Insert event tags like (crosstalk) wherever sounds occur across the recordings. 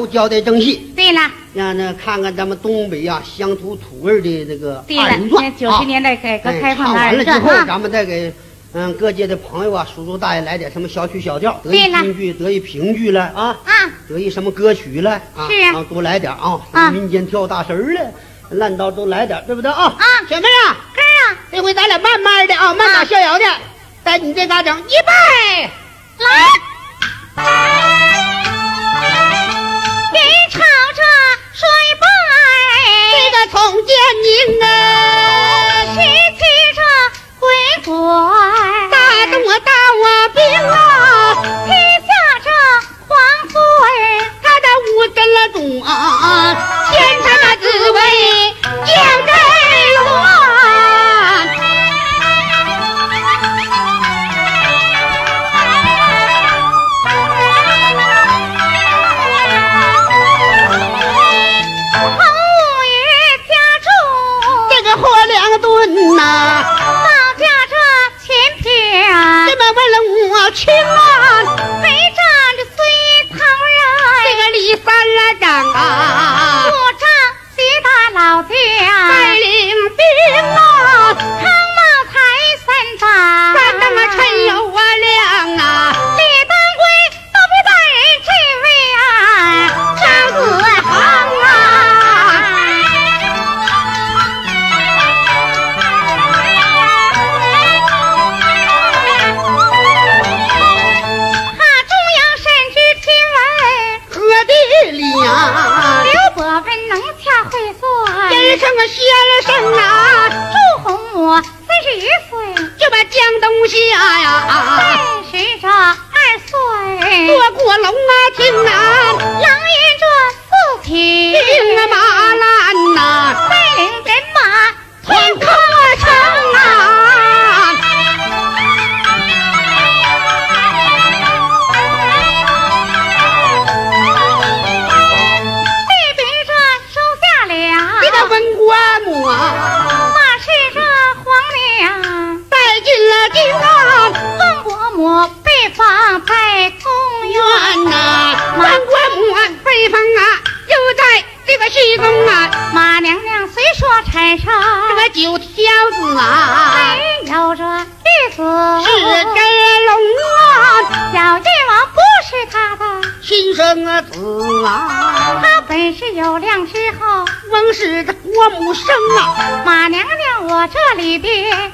从头交代正细。对了，让那看看咱们东北呀乡土土味的这个，二人转。九十年代改革开放唱的二完了之后，啊，咱们再给嗯各界的朋友啊、叔叔大爷来点什么小曲小调，得意京剧、得意评剧了啊，啊，得意什么歌曲了啊，是啊。啊多来点啊，啊。民间跳大神儿了，烂刀都来点，对不对？啊？啊。小妹啊，哥啊，这回咱俩慢慢的啊，慢打逍遥的，在你这嘎整一拜。来，从建宁啊，拾起着归国，大动我大我兵啊，天下着黄穗儿，他的武德了中啊，天上的滋味将在情啊，陪站的隋唐人，这个李三了长啊，这里边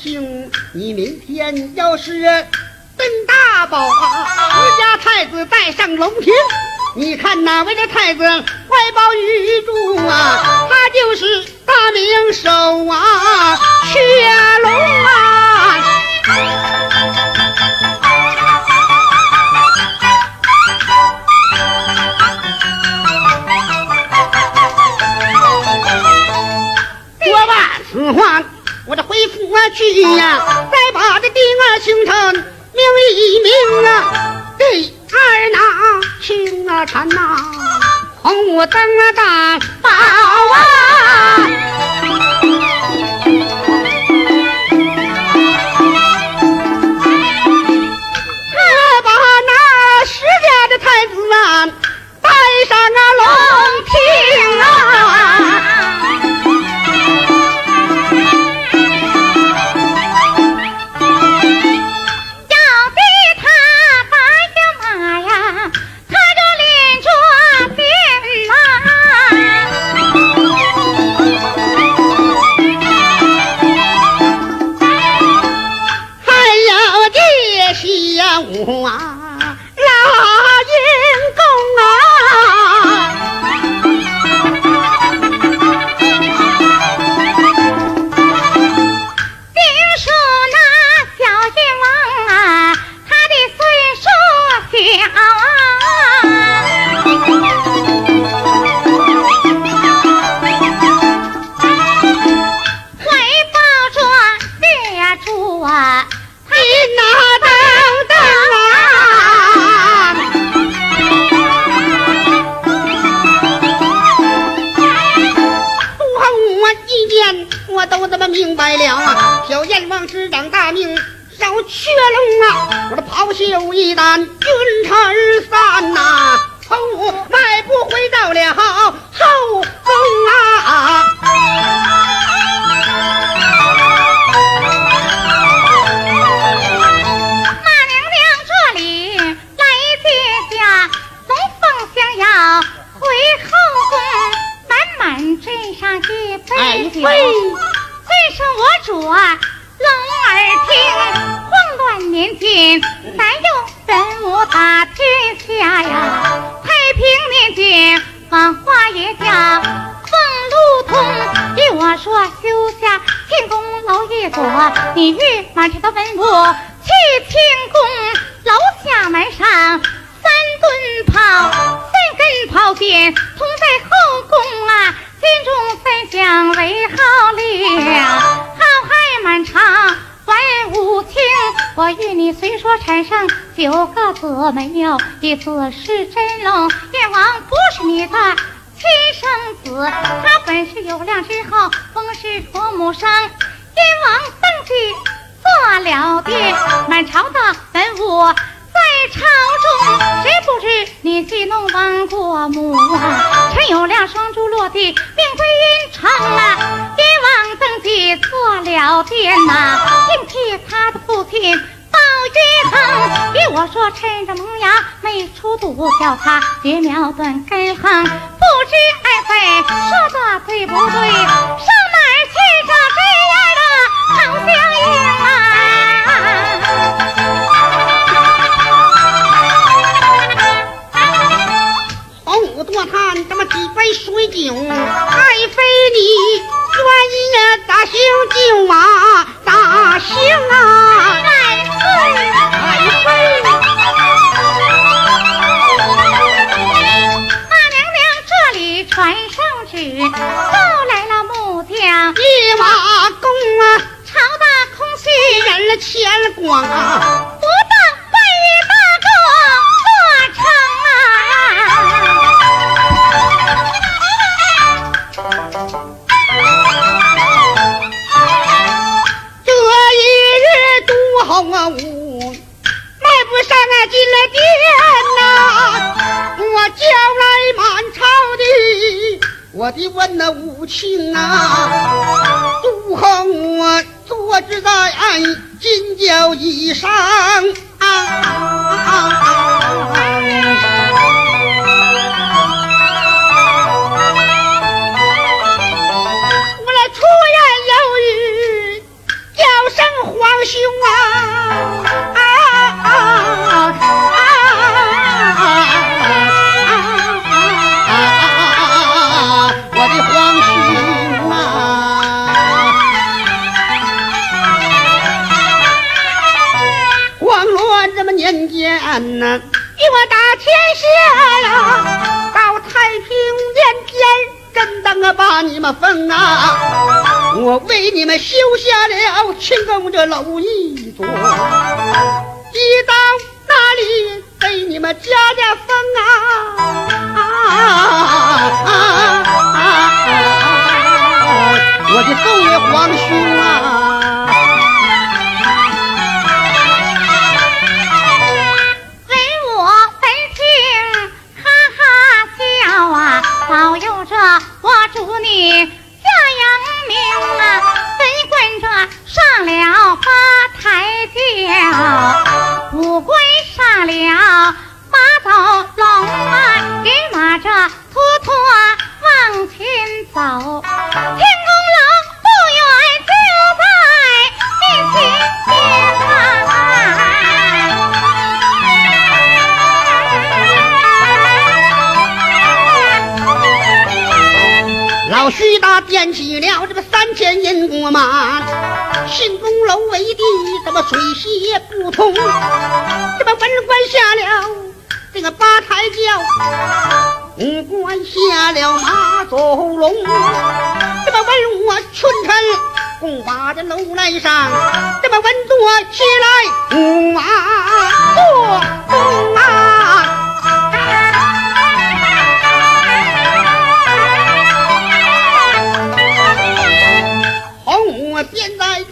要是听，你明天要是登大宝啊，我家太子带上龙庭。你看哪位的太子怀抱玉柱啊？他就是大明手啊，雀龙啊！此话，我去呀，再把这丁儿行程明一明啊，给。二哪青啊缠呐，红灯啊大宝啊，我你日满朝的文武去清宫，楼下门上三顿炮，三根炮鞭同在后宫啊，军中三将为号令，好瀚满朝文武卿。我与你虽说产生九个子没有一子是真龙，燕王不是你的。亲生子，他本是有量之后，封是托母生。天王登基做了爹，满朝的文武在朝中，谁不知你戏弄亡国母啊？陈有良双珠落地，命归阴城啊！阎王登基做了爹呐，顶替他的父亲。一层，给我说趁着萌芽没出肚，叫他别苗断根横，不知爱妃说的对不对？这么几杯水酒，爱妃你愿意呀？大行就啊，大行啊！传圣旨，到来了木匠，一瓦工啊，朝大空虚人了钱光啊，了衣裳我为你们修下了清宫这楼一座，一到那里给你们加加分啊啊啊啊！我的奏给皇兄啊。徐大点起了这个三千银锅马，信公楼为地，怎么水泄不通？这么文官下了这个八抬轿，武官下了马走龙，这么文我群臣共把这楼来上，这么文坐起来五马做工啊。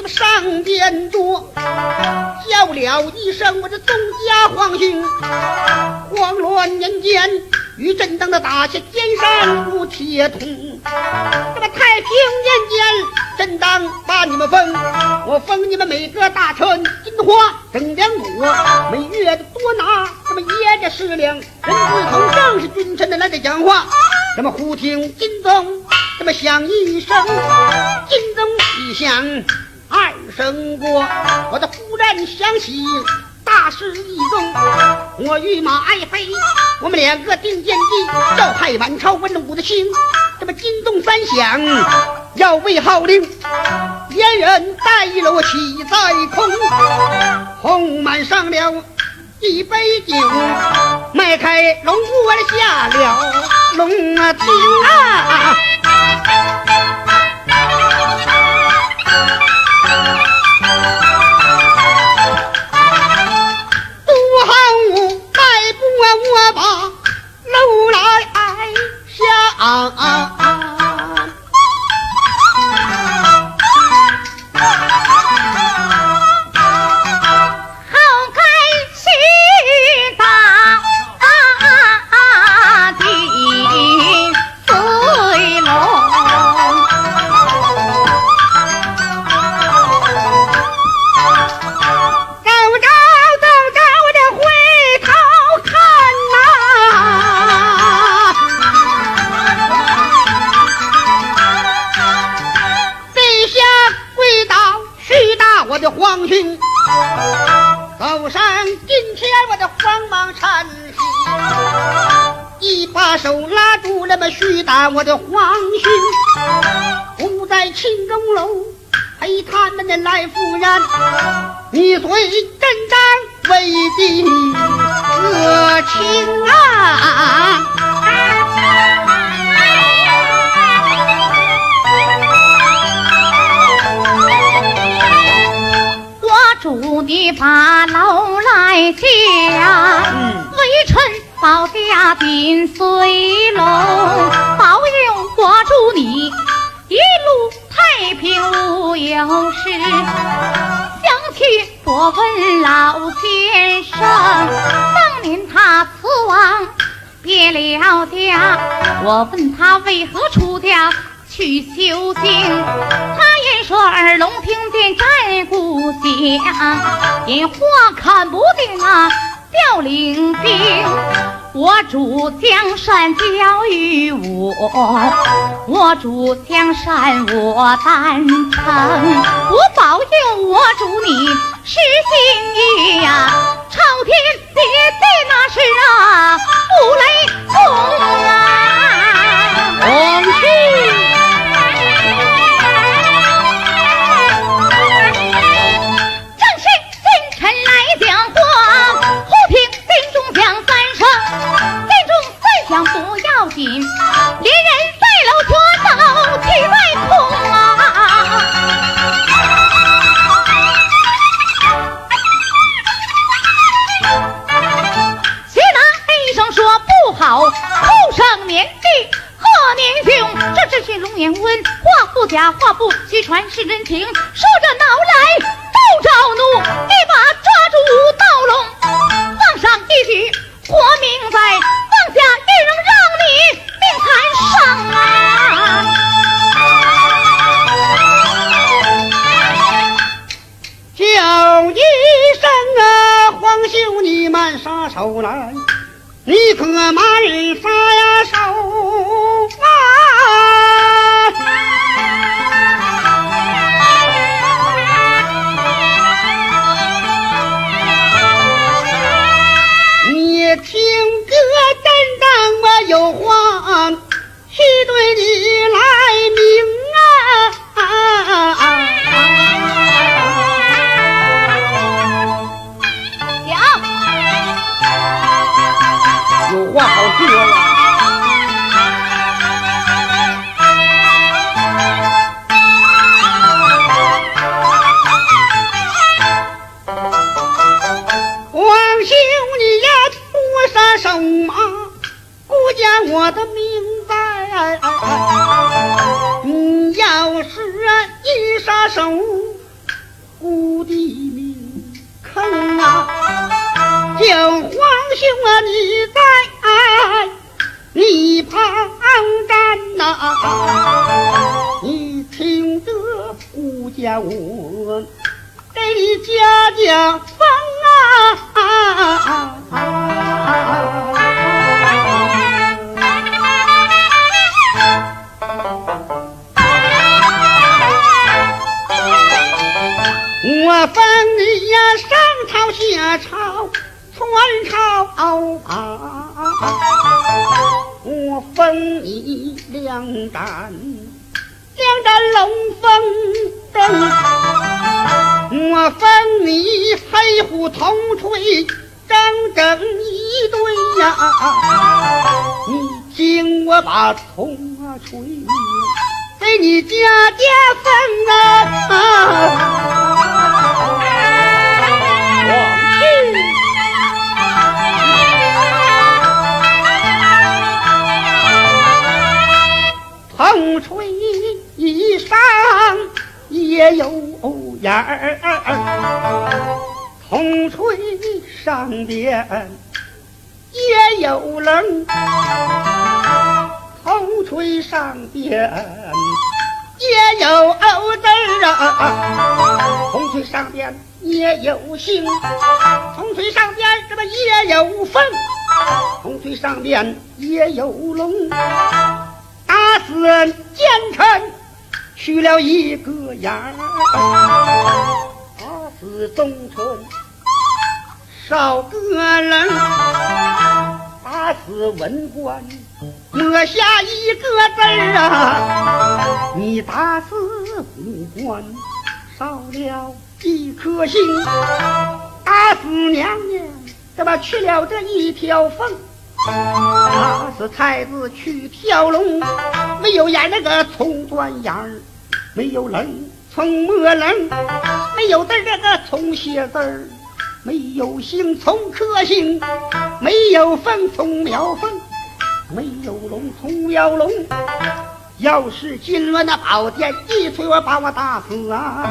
上殿坐，叫了一声我这宗家皇兄，慌乱年间与朕当的打下尖山如铁桶，这么太平年间，朕当把你们封，我封你们每个大臣金花整两朵，每月的多拿这么爷的十两，人字头正是君臣的来在讲话，这么忽听金钟这么响一声，金钟一响二声过，我的忽然想起。大事一宗，我与马爱妃，我们两个定见地，要派满朝文武的心。这么金钟三响，要为号令，燕人带路起在空，红满上了一杯酒，迈开龙关下了龙啊。杜 (laughs) 后不好再不把我把楼来下。我的皇兄，不在庆功楼陪他们的来夫人。你随朕当为的热情啊！我祝你把楼来下，微臣保家 bin 随我问老先生，当年他辞王别了家，我问他为何出家去修行，他言说二龙听见战故乡，因话看不定啊调领兵。我主江山交与我，我主江山我担承，我保佑我主你是心意呀，朝天叠地那是啊，五雷轰啊。恭喜！正是新臣来，三声，三响不要紧。臣来讲话，虎皮好，后生年弟贺年兄，这只是龙眼温，话不假话不虚传是真情。说着恼来，周昭怒，一把抓住刀龙，放上一举活命在，放下一人让你命残伤啊！叫一声啊，黄兄，你慢杀手来。你可慢发呀手好说呀。王兄，你呀多撒手马，顾家我的命在。你要是一撒手，顾的命坑啊！叫皇兄啊，你在你旁站呐、你听得顾家我给你家家风啊！我封你呀上朝下朝传朝啊！我封你两盏两盏龙凤灯，我分你黑虎铜锤整整一对呀！你听我把铜锤给你家家分啊！铜锤上也有眼儿，铜锤上边也有棱，铜锤上边也有字儿啊，铜锤上边也有星，铜锤上边这么也有凤，铜锤上边也有龙。死奸臣，去了一个眼儿；打死忠臣，少个人；打死文官，抹下一个字啊！你打死武官，少了一颗心；打死娘娘，怎么去了这一条缝？打死太子去跳龙，没有眼那个葱端眼儿，没有棱葱摸棱，没有字这个葱写字儿，没有星葱刻星，没有凤葱描凤，没有龙葱描龙。要是今晚那宝殿一锤，我把我打死啊！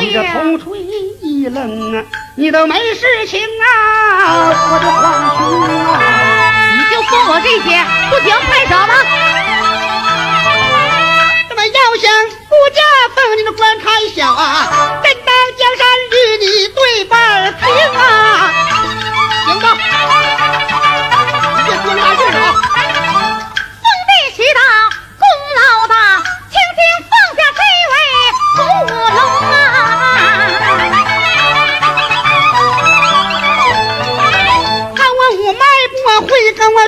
你这样？铜锤一扔啊，你都没事情啊，我的皇兄啊！这些不行，太少了。那么要想顾家封你的官太小啊，正当江山与你对半平啊！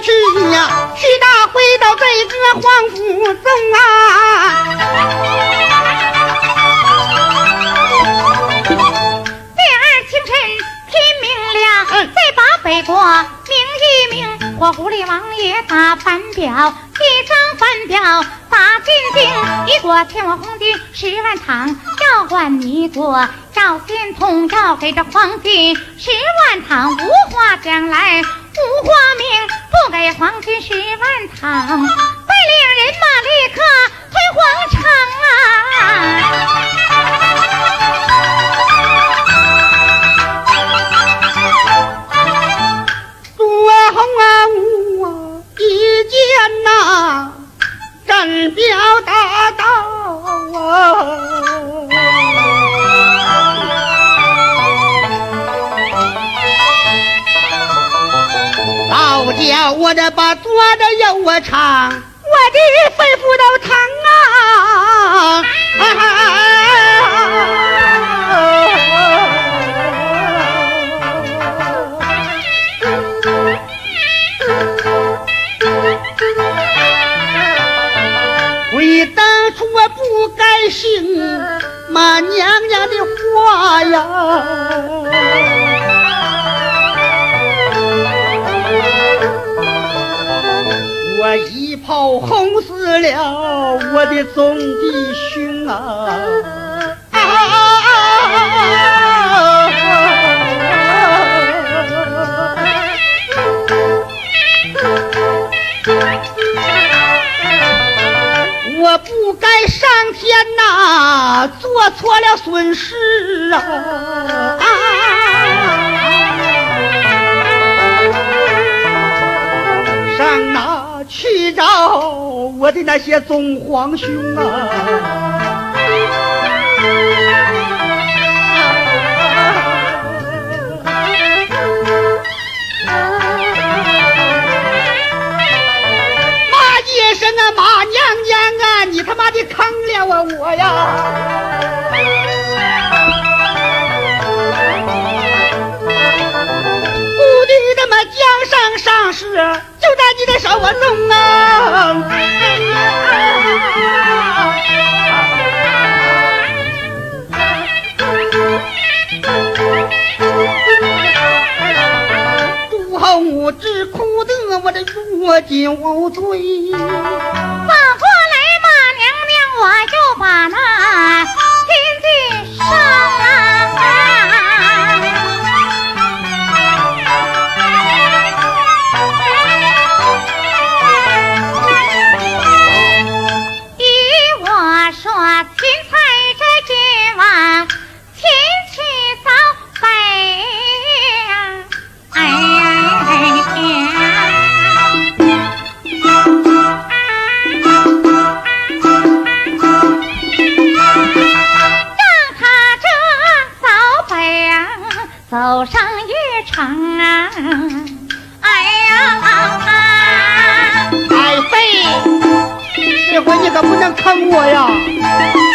去呀，去大回到这个皇府中啊！第二清晨天明亮，再把北国明一明，我狐狸王爷打反表，一张反表打进京，一国欠我红金十万堂，要换你做赵仙童，要给这皇帝十万堂，无话讲来，皇军十唱，我的肺腑都疼啊！为当初我不该信妈娘娘的话呀！一炮轰死了我的总弟兄啊！我不该上天呐，做错了损失啊！上哪？去找我的那些宗皇兄啊！骂一声啊，骂娘娘啊！你他妈的坑了啊我呀！故地他妈江上上市。就在你的手中啊！朱后只哭得我这若酒醉，反过来骂娘娘，我就把那妃。这回你可不能坑我呀！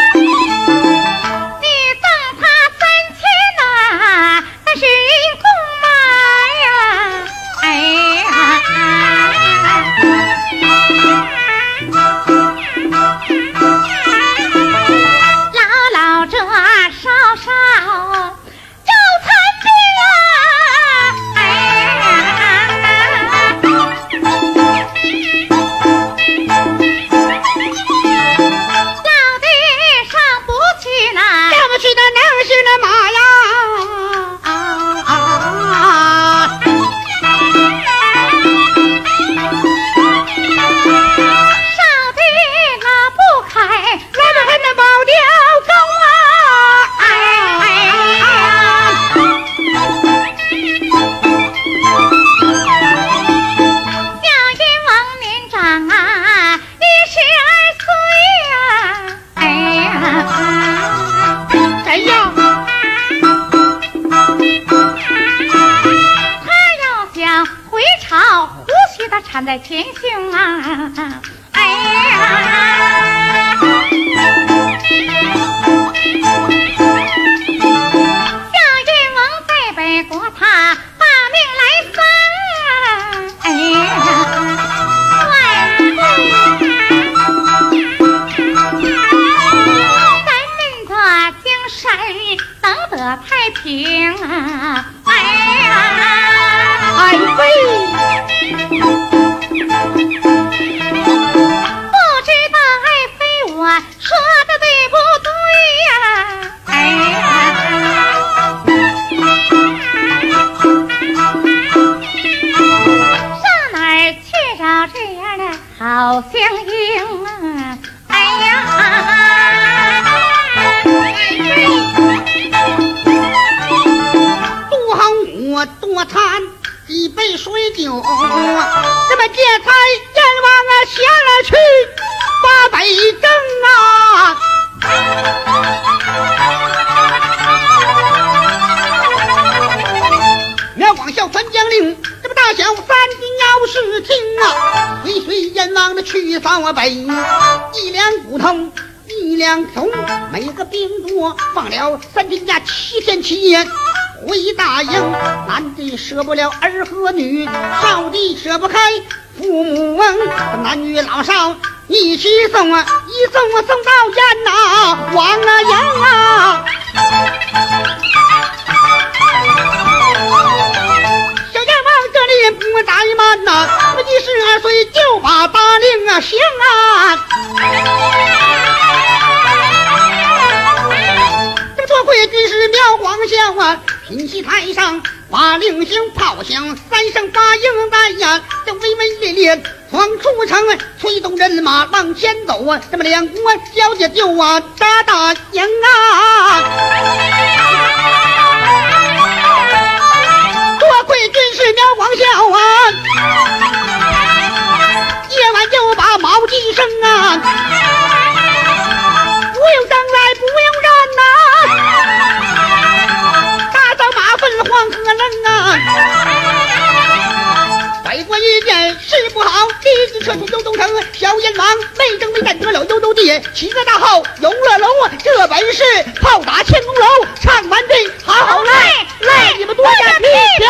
好相迎啊！哎呀，多好多餐一杯水酒，这么这才阎王啊下了去把杯蒸啊！苗光孝传将令，这么大小只听啊，随随阎王的去扫北，一两骨头。一两头，每个兵多放了三天假，七天七夜回大营。男的舍不了儿和女，少的舍不开父母恩。男女老少一起送啊，一送啊送到燕呐，王啊营啊。小阎王这里不怠慢，把大令啊行啊。多亏军师苗光孝啊，品席台上把令行，炮响三声把营来呀，这威威烈烈闯出城，催动人马往前走啊，这么两国交界就啊扎大营啊。多亏军师苗光孝啊，夜晚就把毛鸡生啊，不用灯来不用人呐。大张马粪黄河冷啊！北国一见事不好，立即撤出幽州城。小阎王没争没战得了幽州地，起个大号永乐楼，这本是炮打乾隆楼，唱完毕，好好来来，你们多加批评。